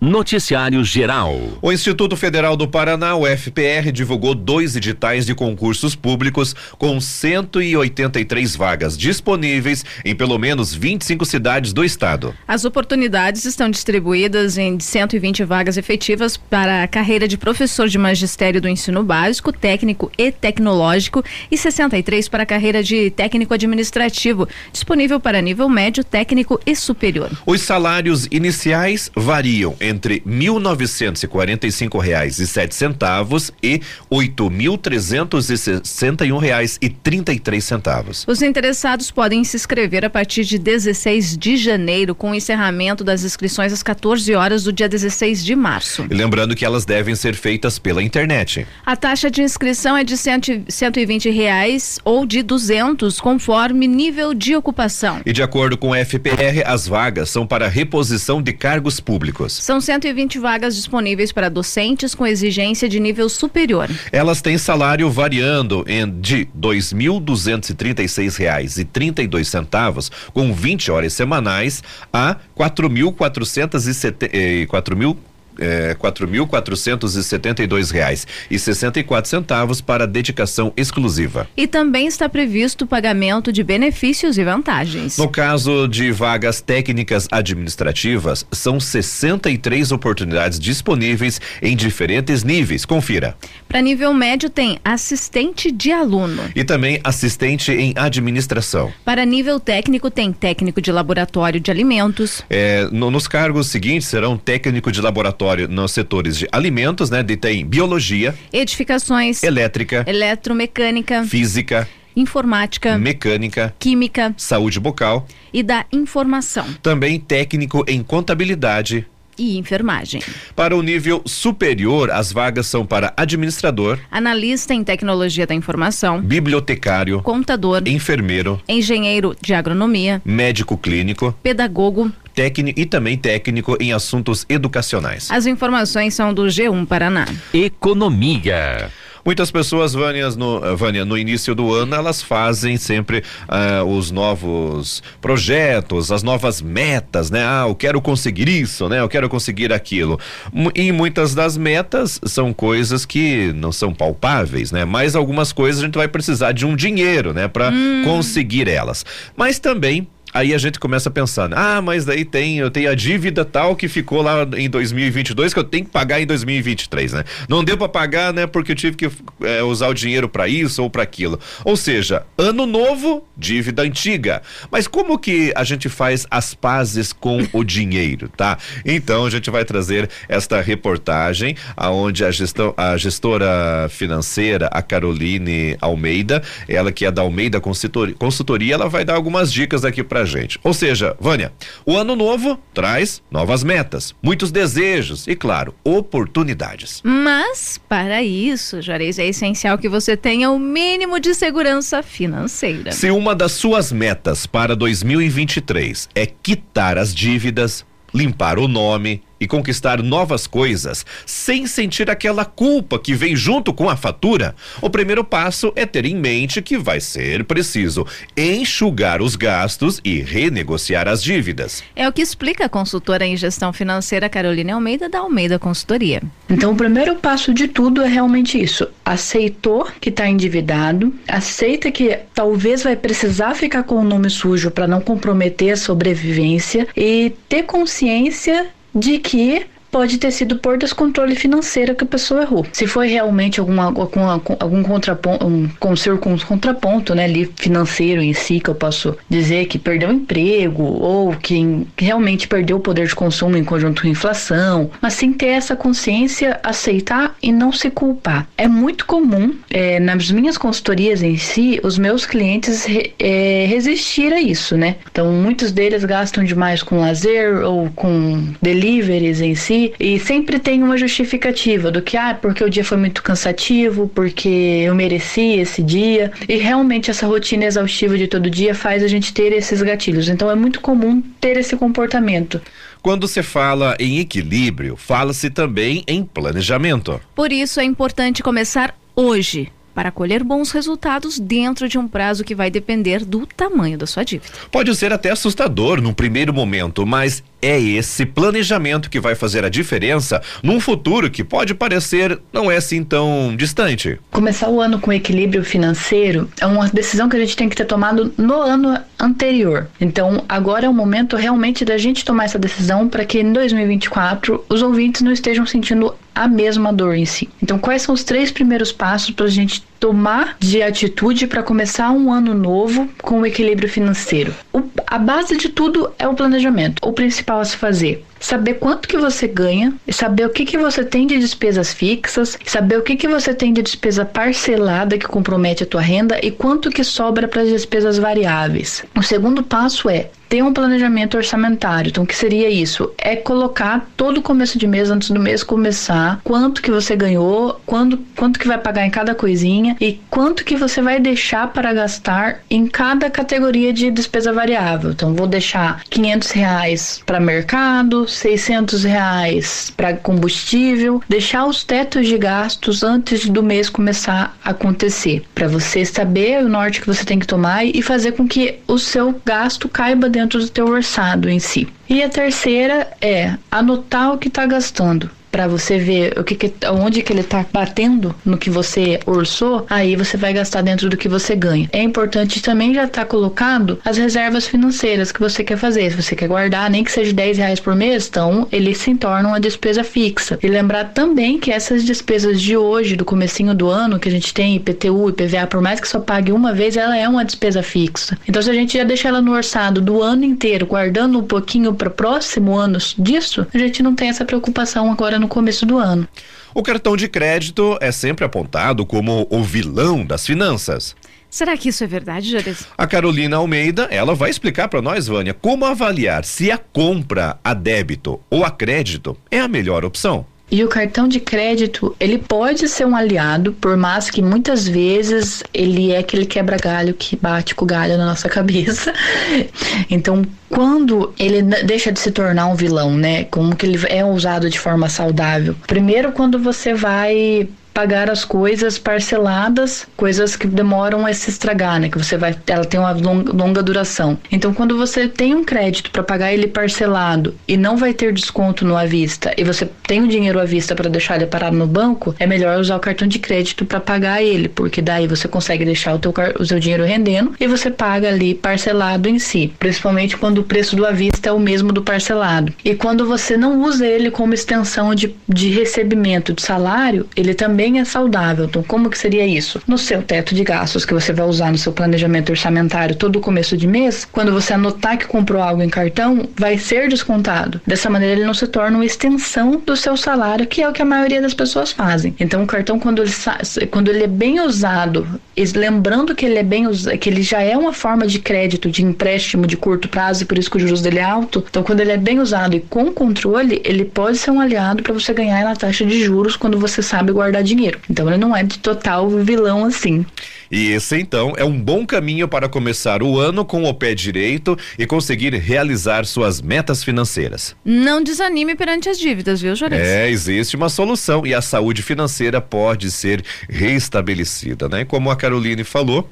Noticiário Geral. O Instituto Federal do Paraná, o FPR, divulgou dois editais de concursos públicos com 183 vagas disponíveis em pelo menos 25 cidades do estado. As oportunidades estão distribuídas em 120 vagas efetivas para a carreira de professor de magistério do ensino básico, técnico e tecnológico e 63 para a carreira de técnico administrativo, disponível para nível médio, técnico e superior. Os salários iniciais variam entre entre mil novecentos e quarenta e cinco reais e sete centavos e oito mil trezentos e sessenta e um reais e trinta e três centavos. Os interessados podem se inscrever a partir de 16 de janeiro, com o encerramento das inscrições às 14 horas do dia 16 de março. E lembrando que elas devem ser feitas pela internet. A taxa de inscrição é de cento, 120 reais ou de 200, conforme nível de ocupação. E de acordo com o FPR, as vagas são para reposição de cargos públicos. São são 120 vagas disponíveis para docentes com exigência de nível superior. Elas têm salário variando de R$ 2.236,32 com 20 horas semanais a R$ 4.470 é, quatro mil quatrocentos e setenta e dois reais e sessenta e quatro centavos para dedicação exclusiva. E também está previsto o pagamento de benefícios e vantagens. No caso de vagas técnicas administrativas, são 63 oportunidades disponíveis em diferentes níveis. Confira. Para nível médio tem assistente de aluno. E também assistente em administração. Para nível técnico tem técnico de laboratório de alimentos. É, no, nos cargos seguintes serão técnico de laboratório nos setores de alimentos, né? De tem biologia, edificações, elétrica, eletromecânica, física, informática, mecânica, química, saúde bucal e da informação. Também técnico em contabilidade, e enfermagem. Para o nível superior, as vagas são para administrador, analista em tecnologia da informação, bibliotecário, contador, enfermeiro, engenheiro de agronomia, médico clínico, pedagogo, técnico e também técnico em assuntos educacionais. As informações são do G1 Paraná. Economia. Muitas pessoas, Vânia, no, eh, Vânia, no início do ano, elas fazem sempre uh, os novos projetos, as novas metas, né? Ah, eu quero conseguir isso, né? Eu quero conseguir aquilo. E muitas das metas são coisas que não são palpáveis, né? Mas algumas coisas a gente vai precisar de um dinheiro, né? Para hum. conseguir elas. Mas também Aí a gente começa a pensar, né? ah, mas daí tem, eu tenho a dívida tal que ficou lá em 2022 que eu tenho que pagar em 2023, né? Não deu para pagar, né? Porque eu tive que é, usar o dinheiro para isso ou para aquilo. Ou seja, ano novo, dívida antiga. Mas como que a gente faz as pazes com o dinheiro, tá? Então a gente vai trazer esta reportagem aonde a gestão, a gestora financeira, a Caroline Almeida, ela que é da Almeida Consultoria, ela vai dar algumas dicas aqui para pra gente. Ou seja, Vânia, o ano novo traz novas metas, muitos desejos e, claro, oportunidades. Mas, para isso, Juarez, é essencial que você tenha o mínimo de segurança financeira. Se uma das suas metas para 2023 é quitar as dívidas, limpar o nome, e conquistar novas coisas sem sentir aquela culpa que vem junto com a fatura, o primeiro passo é ter em mente que vai ser preciso enxugar os gastos e renegociar as dívidas. É o que explica a consultora em gestão financeira Carolina Almeida da Almeida Consultoria. Então, o primeiro passo de tudo é realmente isso: aceitou que está endividado, aceita que talvez vai precisar ficar com o nome sujo para não comprometer a sobrevivência e ter consciência de que pode ter sido por descontrole financeiro que a pessoa errou. Se foi realmente alguma, algum contraponto, um, com seu contraponto, né, ali financeiro em si, que eu posso dizer que perdeu o emprego ou que realmente perdeu o poder de consumo em conjunto com a inflação, mas sim ter essa consciência, aceitar e não se culpar. É muito comum é, nas minhas consultorias em si, os meus clientes re, é, resistir a isso, né? Então, muitos deles gastam demais com lazer ou com deliveries em si e sempre tem uma justificativa do que, ah, porque o dia foi muito cansativo, porque eu mereci esse dia. E realmente essa rotina exaustiva de todo dia faz a gente ter esses gatilhos. Então é muito comum ter esse comportamento. Quando se fala em equilíbrio, fala-se também em planejamento. Por isso é importante começar hoje para colher bons resultados dentro de um prazo que vai depender do tamanho da sua dívida. Pode ser até assustador num primeiro momento, mas é esse planejamento que vai fazer a diferença num futuro que pode parecer não é assim tão distante. Começar o ano com equilíbrio financeiro é uma decisão que a gente tem que ter tomado no ano anterior. Então, agora é o momento realmente da gente tomar essa decisão para que em 2024 os ouvintes não estejam sentindo a mesma dor em si. Então, quais são os três primeiros passos para a gente tomar de atitude para começar um ano novo com o equilíbrio financeiro? O, a base de tudo é o planejamento. O principal a se fazer saber quanto que você ganha, saber o que que você tem de despesas fixas, saber o que que você tem de despesa parcelada que compromete a tua renda e quanto que sobra para as despesas variáveis. O segundo passo é ter um planejamento orçamentário. Então, o que seria isso? É colocar todo começo de mês, antes do mês começar, quanto que você ganhou, quando, quanto que vai pagar em cada coisinha e quanto que você vai deixar para gastar em cada categoria de despesa variável. Então, vou deixar 500 reais para mercado, 600 reais para combustível, deixar os tetos de gastos antes do mês começar a acontecer, para você saber o norte que você tem que tomar e fazer com que o seu gasto caiba dentro do teu orçado em si. E a terceira é anotar o que está gastando para você ver o que, que onde que ele está batendo no que você orçou, aí você vai gastar dentro do que você ganha. É importante também já estar tá colocado as reservas financeiras que você quer fazer. Se você quer guardar, nem que seja 10 reais por mês, então ele se torna uma despesa fixa. E lembrar também que essas despesas de hoje, do comecinho do ano, que a gente tem IPTU, IPVA, por mais que só pague uma vez, ela é uma despesa fixa. Então se a gente já deixa ela no orçado do ano inteiro, guardando um pouquinho para próximo ano disso, a gente não tem essa preocupação agora no começo do ano. O cartão de crédito é sempre apontado como o vilão das finanças. Será que isso é verdade, Juarez? A Carolina Almeida, ela vai explicar para nós, Vânia, como avaliar se a compra a débito ou a crédito é a melhor opção. E o cartão de crédito, ele pode ser um aliado, por mais que muitas vezes ele é aquele quebra-galho que bate com o galho na nossa cabeça. Então, quando ele deixa de se tornar um vilão, né? Como que ele é usado de forma saudável? Primeiro, quando você vai pagar as coisas parceladas, coisas que demoram a se estragar, né? Que você vai, ela tem uma longa, duração. Então, quando você tem um crédito para pagar ele parcelado e não vai ter desconto no à vista e você tem o dinheiro à vista para deixar ele parado no banco, é melhor usar o cartão de crédito para pagar ele, porque daí você consegue deixar o, teu, o seu dinheiro rendendo e você paga ali parcelado em si, principalmente quando o preço do à vista é o mesmo do parcelado. E quando você não usa ele como extensão de, de recebimento de salário, ele também é saudável. Então, como que seria isso? No seu teto de gastos que você vai usar no seu planejamento orçamentário todo começo de mês, quando você anotar que comprou algo em cartão, vai ser descontado. Dessa maneira, ele não se torna uma extensão do seu salário, que é o que a maioria das pessoas fazem. Então, o cartão, quando ele, quando ele é bem usado, lembrando que ele é bem que ele já é uma forma de crédito, de empréstimo de curto prazo, e por isso que o juros dele é alto. Então, quando ele é bem usado e com controle, ele pode ser um aliado para você ganhar na taxa de juros quando você sabe guardar dinheiro. Então ele não é de total vilão assim. E esse então é um bom caminho para começar o ano com o pé direito e conseguir realizar suas metas financeiras. Não desanime perante as dívidas, viu, Juarez? É, existe uma solução e a saúde financeira pode ser restabelecida, né? Como a Caroline falou,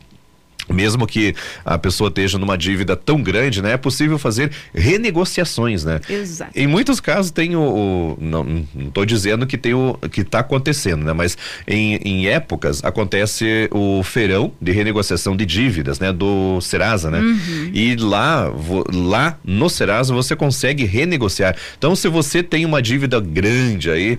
mesmo que a pessoa esteja numa dívida tão grande, né, é possível fazer renegociações, né? Exato. Em muitos casos tem o, o não estou dizendo que tem o que está acontecendo, né? Mas em, em épocas acontece o feirão de renegociação de dívidas, né? Do Serasa, né? Uhum. E lá, lá no Serasa você consegue renegociar. Então, se você tem uma dívida grande aí,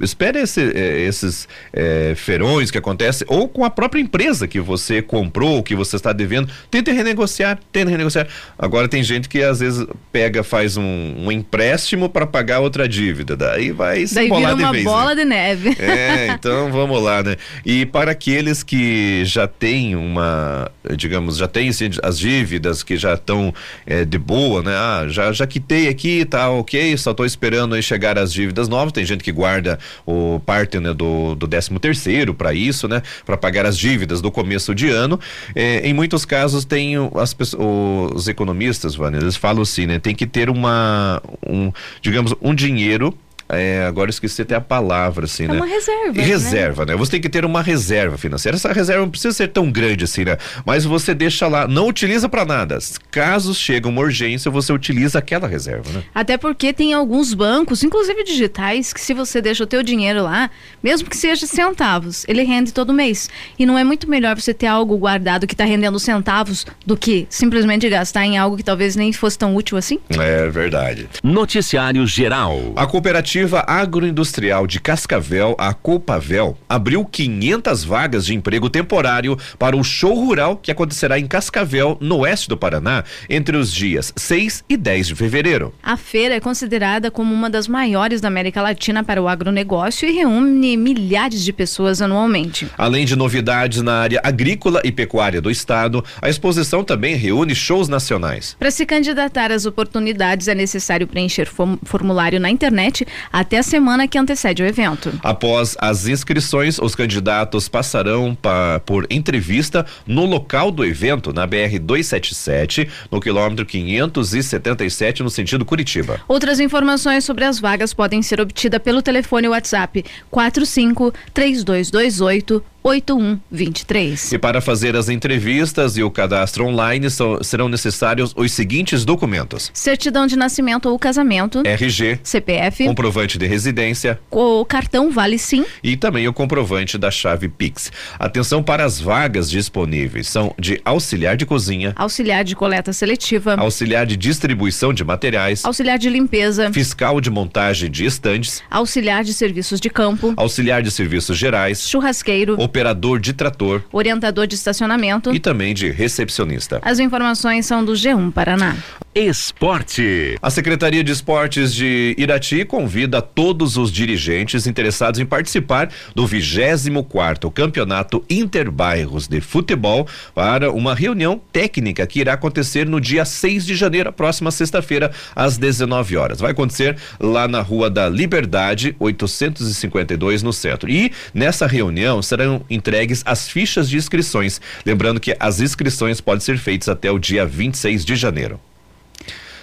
espere esse, é, esses é, ferões que acontecem, ou com a própria empresa que você comprou, que você está devendo, tente renegociar, tente renegociar. Agora tem gente que às vezes pega, faz um, um empréstimo para pagar outra dívida, daí vai se daí bolar vira uma de vez. bola né? de neve. É, então vamos lá, né? E para aqueles que já têm uma, digamos, já têm assim, as dívidas que já estão é, de boa, né? Ah, já, já quitei aqui, tá ok, só estou esperando aí chegar as dívidas novas. Tem gente que guarda o parte né, do, do 13 terceiro para isso, né? Para pagar as dívidas do começo de ano. É, em muitos casos tem as os economistas, Vânia, eles falam assim, né? Tem que ter uma, um, digamos, um dinheiro é, agora eu esqueci até a palavra, assim, É né? uma reserva, né? Reserva, né? Você tem que ter uma reserva financeira. Essa reserva não precisa ser tão grande assim, né? Mas você deixa lá, não utiliza para nada. Caso chegue uma urgência, você utiliza aquela reserva, né? Até porque tem alguns bancos, inclusive digitais, que se você deixa o teu dinheiro lá, mesmo que seja centavos, ele rende todo mês. E não é muito melhor você ter algo guardado que está rendendo centavos do que simplesmente gastar em algo que talvez nem fosse tão útil assim? É verdade. Noticiário Geral. A cooperativa agroindustrial de Cascavel, a Copavel, abriu 500 vagas de emprego temporário para o show rural que acontecerá em Cascavel, no oeste do Paraná, entre os dias 6 e 10 de fevereiro. A feira é considerada como uma das maiores da América Latina para o agronegócio e reúne milhares de pessoas anualmente. Além de novidades na área agrícola e pecuária do estado, a exposição também reúne shows nacionais. Para se candidatar às oportunidades, é necessário preencher form- formulário na internet até a semana que antecede o evento. Após as inscrições, os candidatos passarão pa- por entrevista no local do evento, na BR 277, no quilômetro 577, no sentido Curitiba. Outras informações sobre as vagas podem ser obtidas pelo telefone WhatsApp 45 3228 8123. E para fazer as entrevistas e o cadastro online são- serão necessários os seguintes documentos: Certidão de nascimento ou casamento, RG, CPF, comprovante de residência. O cartão Vale Sim, e também o comprovante da chave Pix. Atenção para as vagas disponíveis: são de auxiliar de cozinha, auxiliar de coleta seletiva, auxiliar de distribuição de materiais, auxiliar de limpeza, fiscal de montagem de estandes, auxiliar de serviços de campo, auxiliar de serviços gerais, churrasqueiro, operador de trator orientador de estacionamento. e também de recepcionista. As informações são do G1 Paraná. Esporte. A Secretaria de Esportes de Irati convida todos os dirigentes interessados em participar do 24º Campeonato Interbairros de Futebol para uma reunião técnica que irá acontecer no dia 6 de janeiro, próxima sexta-feira, às 19 horas. Vai acontecer lá na Rua da Liberdade, 852, no centro. E nessa reunião serão entregues as fichas de inscrições. Lembrando que as inscrições podem ser feitas até o dia 26 de janeiro.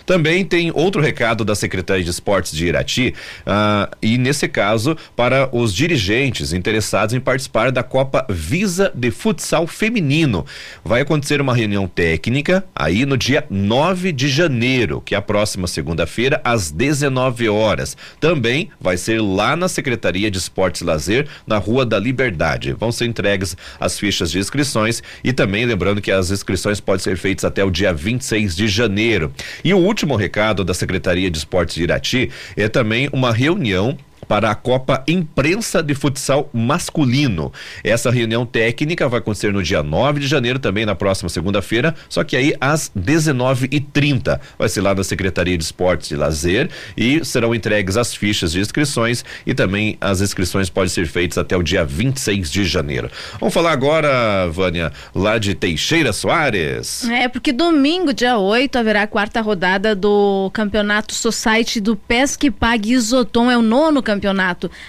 Também tem outro recado da Secretaria de Esportes de Irati, ah, e nesse caso, para os dirigentes interessados em participar da Copa Visa de Futsal Feminino. Vai acontecer uma reunião técnica aí no dia 9 de janeiro, que é a próxima segunda-feira, às 19 horas. Também vai ser lá na Secretaria de Esportes e Lazer, na Rua da Liberdade. Vão ser entregues as fichas de inscrições e também lembrando que as inscrições podem ser feitas até o dia 26 de janeiro. E o último recado da Secretaria de Esportes de Irati é também uma reunião para a Copa Imprensa de Futsal Masculino. Essa reunião técnica vai acontecer no dia 9 de janeiro, também na próxima segunda-feira, só que aí às 19h30. Vai ser lá na Secretaria de Esportes e Lazer e serão entregues as fichas de inscrições e também as inscrições podem ser feitas até o dia 26 de janeiro. Vamos falar agora, Vânia, lá de Teixeira Soares. É, porque domingo, dia 8, haverá a quarta rodada do Campeonato Society do Pesque Pague Isoton. É o nono campeonato.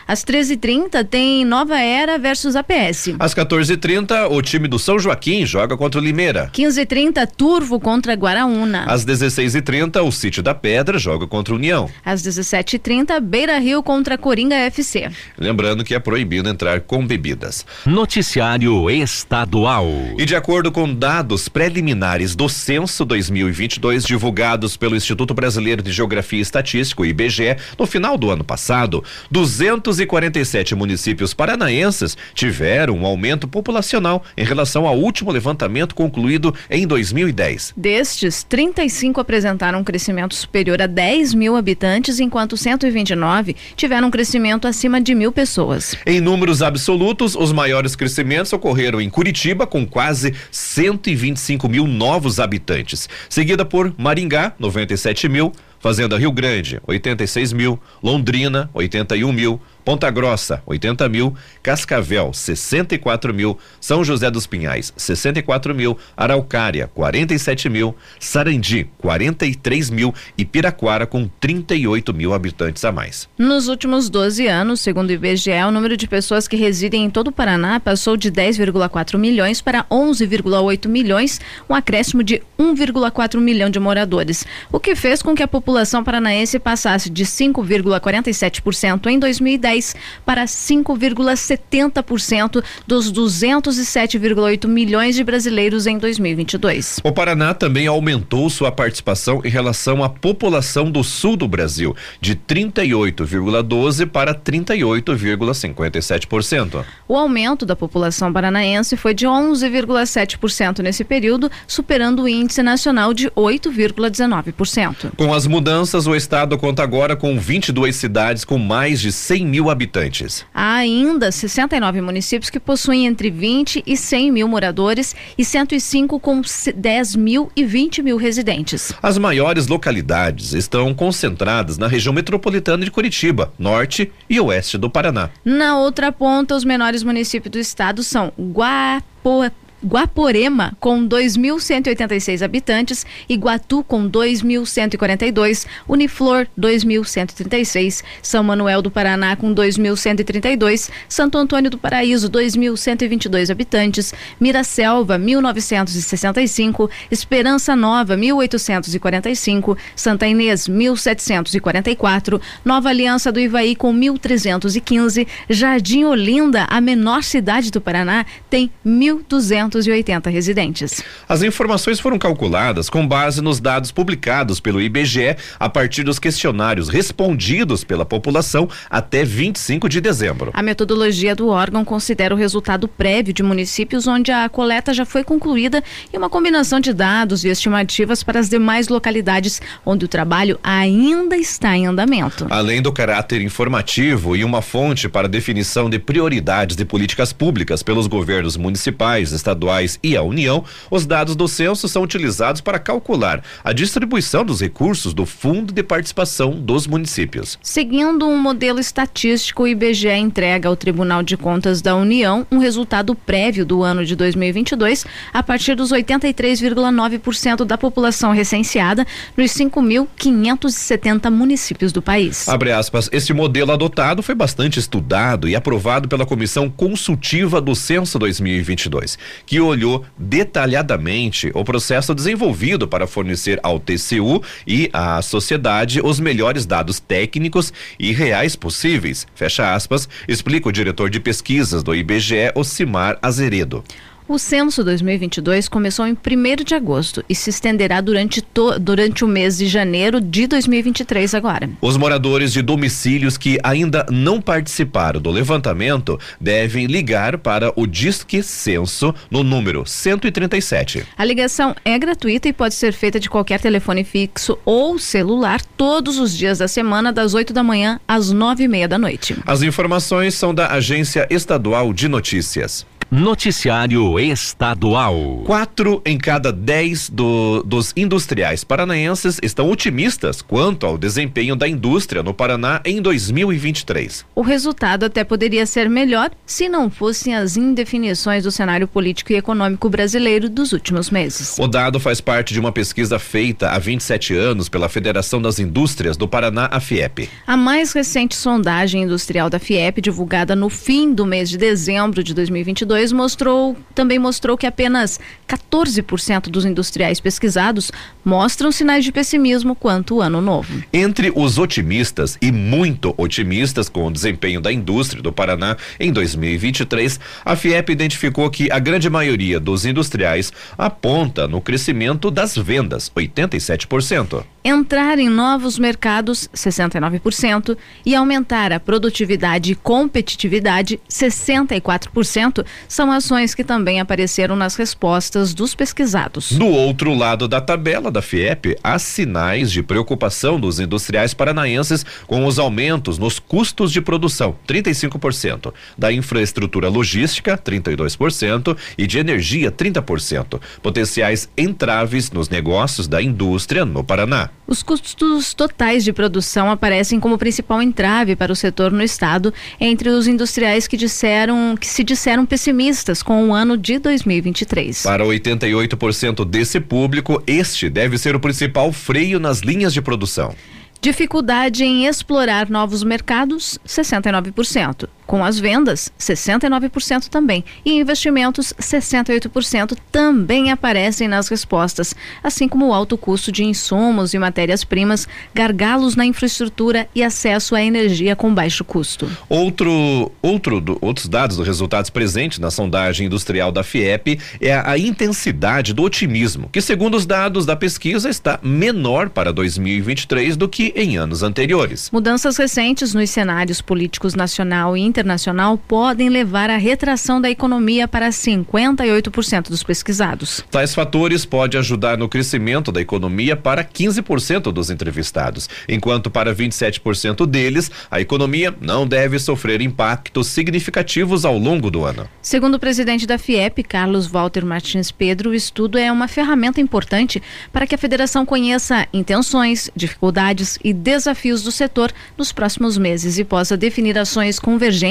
Às 13h30 tem Nova Era versus APS. Às 14h30, o time do São Joaquim joga contra o Limeira. 15h30, Turvo contra Guaraúna. Às 16h30, o Sítio da Pedra joga contra o União. Às 17h30, Beira Rio contra Coringa FC. Lembrando que é proibido entrar com bebidas. Noticiário Estadual. E de acordo com dados preliminares do Censo 2022 divulgados pelo Instituto Brasileiro de Geografia e Estatística, o IBGE, no final do ano passado, 247 municípios paranaenses tiveram um aumento populacional em relação ao último levantamento concluído em 2010. Destes, 35 apresentaram um crescimento superior a 10 mil habitantes, enquanto 129 tiveram um crescimento acima de mil pessoas. Em números absolutos, os maiores crescimentos ocorreram em Curitiba, com quase 125 mil novos habitantes, seguida por Maringá, 97 mil, Fazenda Rio Grande, 86 mil, Londrina, 81 mil, Ponta Grossa, 80 mil, Cascavel, 64 mil, São José dos Pinhais, 64 mil, Araucária, 47 mil, Sarandi, 43 mil. E Piraquara com 38 mil habitantes a mais. Nos últimos 12 anos, segundo o IBGE, o número de pessoas que residem em todo o Paraná passou de 10,4 milhões para 11,8 milhões, um acréscimo de 1,4 milhão de moradores, o que fez com que a população paranaense passasse de 5,47% em 2010 para 5,70% dos 207,8 milhões de brasileiros em 2022. O Paraná também aumentou sua participação em relação à população do sul do Brasil, de 38,12 para 38,57%. O aumento da população paranaense foi de 11,7% nesse período, superando o índice nacional de 8,19%. Com as mudanças, o estado conta agora com 22 cidades com mais de 100 mil habitantes. Há ainda 69 municípios que possuem entre 20 e 100 mil moradores e 105 com 10 mil e 20 mil residentes. As maiores localidades estão concentradas na região metropolitana de Curitiba, norte e oeste do Paraná. Na outra ponta, os menores municípios do estado são Guapo Guaporema, com 2.186 habitantes, Iguatu, com 2.142, Uniflor, 2.136, São Manuel do Paraná, com 2.132, Santo Antônio do Paraíso, 2.122 habitantes, Miraselva, 1.965, Esperança Nova, 1.845, Santa Inês, 1.744, Nova Aliança do Ivaí, com 1.315, Jardim Olinda, a menor cidade do Paraná, tem 1.200 280 residentes. As informações foram calculadas com base nos dados publicados pelo IBGE a partir dos questionários respondidos pela população até 25 de dezembro. A metodologia do órgão considera o resultado prévio de municípios onde a coleta já foi concluída e uma combinação de dados e estimativas para as demais localidades onde o trabalho ainda está em andamento. Além do caráter informativo e uma fonte para definição de prioridades de políticas públicas pelos governos municipais, estaduais estaduais e a União, os dados do censo são utilizados para calcular a distribuição dos recursos do Fundo de Participação dos Municípios. Seguindo um modelo estatístico, o IBGE entrega ao Tribunal de Contas da União um resultado prévio do ano de 2022 a partir dos 83,9% da população recenseada nos 5.570 municípios do país. Abre aspas, este modelo adotado foi bastante estudado e aprovado pela Comissão Consultiva do Censo 2022, que olhou detalhadamente o processo desenvolvido para fornecer ao TCU e à sociedade os melhores dados técnicos e reais possíveis. Fecha aspas, explica o diretor de pesquisas do IBGE, Ocimar Azeredo. O censo 2022 começou em 1 de agosto e se estenderá durante, durante o mês de janeiro de 2023 agora. Os moradores de domicílios que ainda não participaram do levantamento devem ligar para o Disque Censo no número 137. A ligação é gratuita e pode ser feita de qualquer telefone fixo ou celular todos os dias da semana, das 8 da manhã às nove e meia da noite. As informações são da Agência Estadual de Notícias. Noticiário Estadual. Quatro em cada dez do, dos industriais paranaenses estão otimistas quanto ao desempenho da indústria no Paraná em 2023. O resultado até poderia ser melhor se não fossem as indefinições do cenário político e econômico brasileiro dos últimos meses. O dado faz parte de uma pesquisa feita há 27 anos pela Federação das Indústrias do Paraná, a FIEP. A mais recente sondagem industrial da FIEP, divulgada no fim do mês de dezembro de 2022, mostrou, também mostrou que apenas 14% dos industriais pesquisados mostram sinais de pessimismo quanto o ano novo. Entre os otimistas e muito otimistas com o desempenho da indústria do Paraná em 2023, a FIEP identificou que a grande maioria dos industriais aponta no crescimento das vendas, 87%. Entrar em novos mercados, 69%, e aumentar a produtividade e competitividade, 64%, são ações que também apareceram nas respostas dos pesquisados. Do outro lado da tabela da FIEP, há sinais de preocupação dos industriais paranaenses com os aumentos nos custos de produção, 35%, da infraestrutura logística, 32% e de energia, 30%, potenciais entraves nos negócios da indústria no Paraná. Os custos totais de produção aparecem como principal entrave para o setor no estado entre os industriais que disseram que se disseram pessimistas com o ano de 2023. Para 88% desse público, este deve ser o principal freio nas linhas de produção. Dificuldade em explorar novos mercados, 69%. Com as vendas, 69% também. E investimentos, 68% também aparecem nas respostas, assim como o alto custo de insumos e matérias-primas, gargalos na infraestrutura e acesso à energia com baixo custo. Outro, outro do, outros dados dos resultados presentes na sondagem industrial da FIEP é a, a intensidade do otimismo, que segundo os dados da pesquisa está menor para 2023 do que em anos anteriores. Mudanças recentes nos cenários políticos nacional e internacional internacional podem levar à retração da economia para 58% dos pesquisados. Tais fatores podem ajudar no crescimento da economia para 15% dos entrevistados, enquanto para 27% deles, a economia não deve sofrer impactos significativos ao longo do ano. Segundo o presidente da FIEP, Carlos Walter Martins Pedro, o estudo é uma ferramenta importante para que a federação conheça intenções, dificuldades e desafios do setor nos próximos meses e possa definir ações convergentes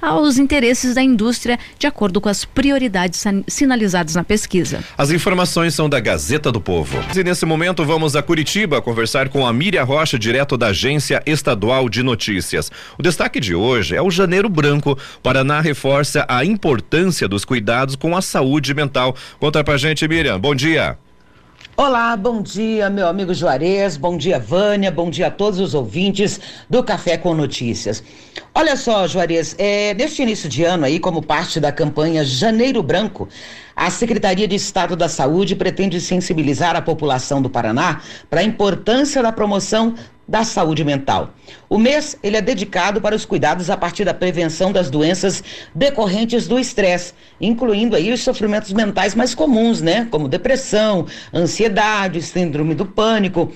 aos interesses da indústria, de acordo com as prioridades sinalizadas na pesquisa. As informações são da Gazeta do Povo. E nesse momento vamos a Curitiba conversar com a Miriam Rocha, direto da Agência Estadual de Notícias. O destaque de hoje é o Janeiro Branco. Paraná reforça a importância dos cuidados com a saúde mental. Conta pra gente, Miriam. Bom dia. Olá, bom dia, meu amigo Juarez, bom dia, Vânia, bom dia a todos os ouvintes do Café com Notícias. Olha só, Juarez, é, neste início de ano aí, como parte da campanha Janeiro Branco, a Secretaria de Estado da Saúde pretende sensibilizar a população do Paraná para a importância da promoção da saúde mental. O mês ele é dedicado para os cuidados a partir da prevenção das doenças decorrentes do estresse, incluindo aí os sofrimentos mentais mais comuns, né, como depressão, ansiedade, síndrome do pânico.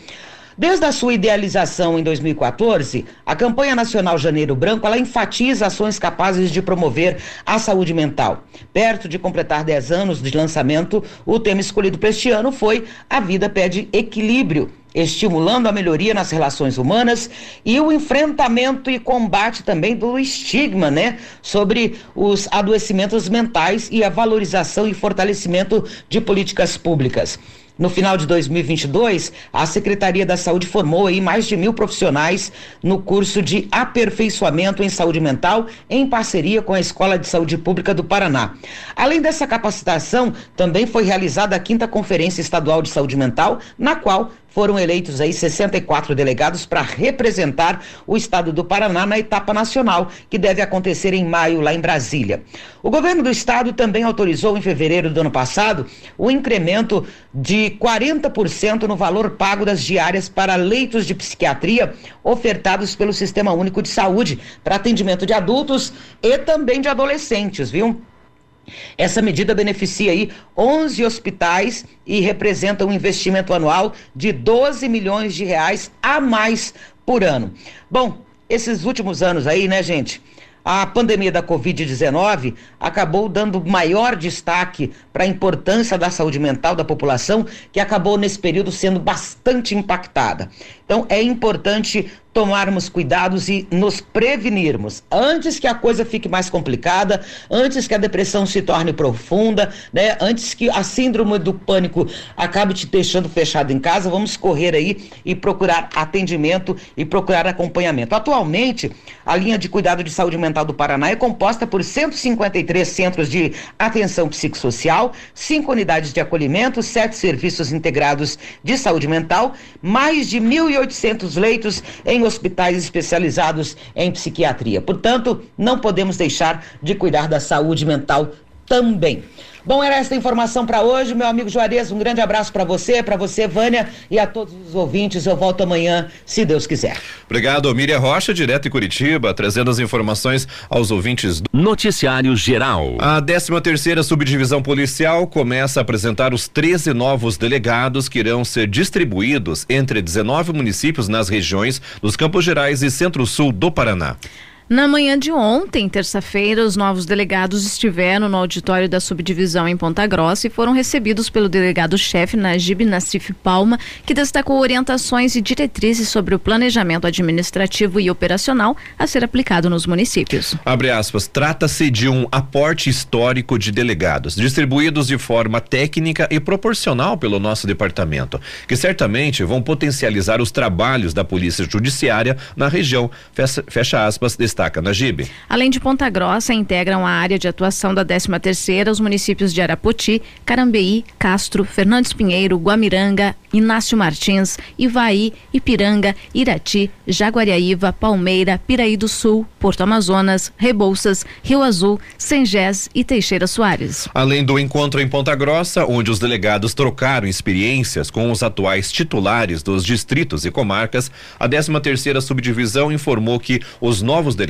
Desde a sua idealização em 2014, a campanha nacional Janeiro Branco ela enfatiza ações capazes de promover a saúde mental. Perto de completar 10 anos de lançamento, o tema escolhido para este ano foi A Vida Pede Equilíbrio estimulando a melhoria nas relações humanas e o enfrentamento e combate também do estigma, né, sobre os adoecimentos mentais e a valorização e fortalecimento de políticas públicas. No final de 2022, a Secretaria da Saúde formou aí mais de mil profissionais no curso de aperfeiçoamento em saúde mental, em parceria com a Escola de Saúde Pública do Paraná. Além dessa capacitação, também foi realizada a quinta Conferência Estadual de Saúde Mental, na qual foram eleitos aí 64 delegados para representar o estado do Paraná na etapa nacional, que deve acontecer em maio lá em Brasília. O governo do estado também autorizou em fevereiro do ano passado o incremento de 40% no valor pago das diárias para leitos de psiquiatria ofertados pelo Sistema Único de Saúde para atendimento de adultos e também de adolescentes, viu? Essa medida beneficia aí 11 hospitais e representa um investimento anual de 12 milhões de reais a mais por ano. Bom, esses últimos anos aí, né, gente? A pandemia da Covid-19 acabou dando maior destaque para a importância da saúde mental da população, que acabou nesse período sendo bastante impactada. Então, é importante tomarmos cuidados e nos prevenirmos antes que a coisa fique mais complicada, antes que a depressão se torne profunda, né? Antes que a síndrome do pânico acabe te deixando fechado em casa, vamos correr aí e procurar atendimento e procurar acompanhamento. Atualmente, a linha de cuidado de saúde mental do Paraná é composta por 153 centros de atenção psicossocial, cinco unidades de acolhimento, sete serviços integrados de saúde mental, mais de 1.800 leitos em hospitais especializados em psiquiatria. Portanto, não podemos deixar de cuidar da saúde mental também. Bom, era essa informação para hoje, meu amigo Juarez. Um grande abraço para você, para você, Vânia, e a todos os ouvintes. Eu volto amanhã, se Deus quiser. Obrigado, Miriam Rocha, direto em Curitiba, trazendo as informações aos ouvintes do Noticiário Geral. A 13 terceira subdivisão policial começa a apresentar os 13 novos delegados que irão ser distribuídos entre 19 municípios nas regiões dos Campos Gerais e Centro-Sul do Paraná. Na manhã de ontem, terça-feira, os novos delegados estiveram no auditório da subdivisão em Ponta Grossa e foram recebidos pelo delegado-chefe Najib Nassif Palma, que destacou orientações e diretrizes sobre o planejamento administrativo e operacional a ser aplicado nos municípios. Abre aspas, trata-se de um aporte histórico de delegados, distribuídos de forma técnica e proporcional pelo nosso departamento, que certamente vão potencializar os trabalhos da Polícia Judiciária na região. Fecha, fecha aspas, destaca Najib. Além de Ponta Grossa, integram a área de atuação da 13 terceira os municípios de Arapoti, Carambeí, Castro, Fernandes Pinheiro, Guamiranga, Inácio Martins, Ivaí, Ipiranga, Irati, Jaguariaíva, Palmeira, Piraí do Sul, Porto Amazonas, Rebouças, Rio Azul, Sengés e Teixeira Soares. Além do encontro em Ponta Grossa, onde os delegados trocaram experiências com os atuais titulares dos distritos e comarcas, a 13 terceira subdivisão informou que os novos delegados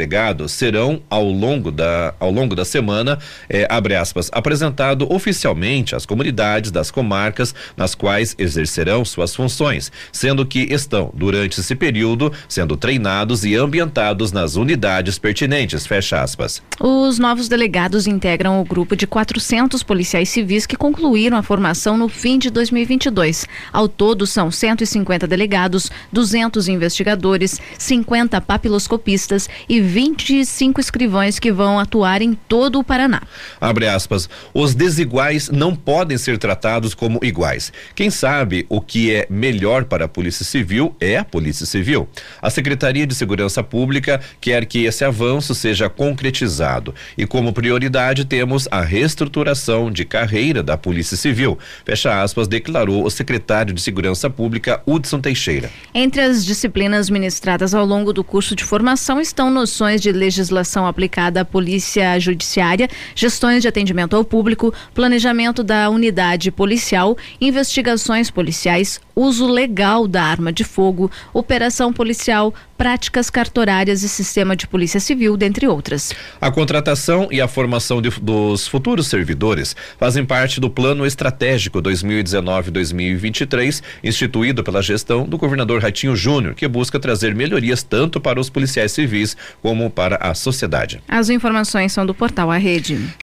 serão ao longo da ao longo da semana, eh, abre aspas, apresentado oficialmente às comunidades das comarcas nas quais exercerão suas funções, sendo que estão durante esse período sendo treinados e ambientados nas unidades pertinentes, fecha aspas. Os novos delegados integram o grupo de 400 policiais civis que concluíram a formação no fim de 2022. Ao todo são 150 delegados, 200 investigadores, 50 papiloscopistas e 25 escrivães que vão atuar em todo o Paraná. Abre aspas. Os desiguais não podem ser tratados como iguais. Quem sabe o que é melhor para a Polícia Civil é a Polícia Civil. A Secretaria de Segurança Pública quer que esse avanço seja concretizado e como prioridade temos a reestruturação de carreira da Polícia Civil. Fecha aspas, declarou o secretário de Segurança Pública, Hudson Teixeira. Entre as disciplinas ministradas ao longo do curso de formação estão noções de legislação aplicada à Polícia Judiciária, gestões de atendimento ao público, planejamento da unidade policial, investigações policiais, uso legal da arma de fogo, operação policial, práticas cartorárias e sistema de polícia civil, dentre outras. A contratação e a formação de, dos futuros servidores fazem parte do Plano Estratégico 2019-2023, instituído pela gestão do governador Ratinho Júnior, que busca trazer melhorias tanto para os policiais civis como para a sociedade. As informações são do portal A Rede.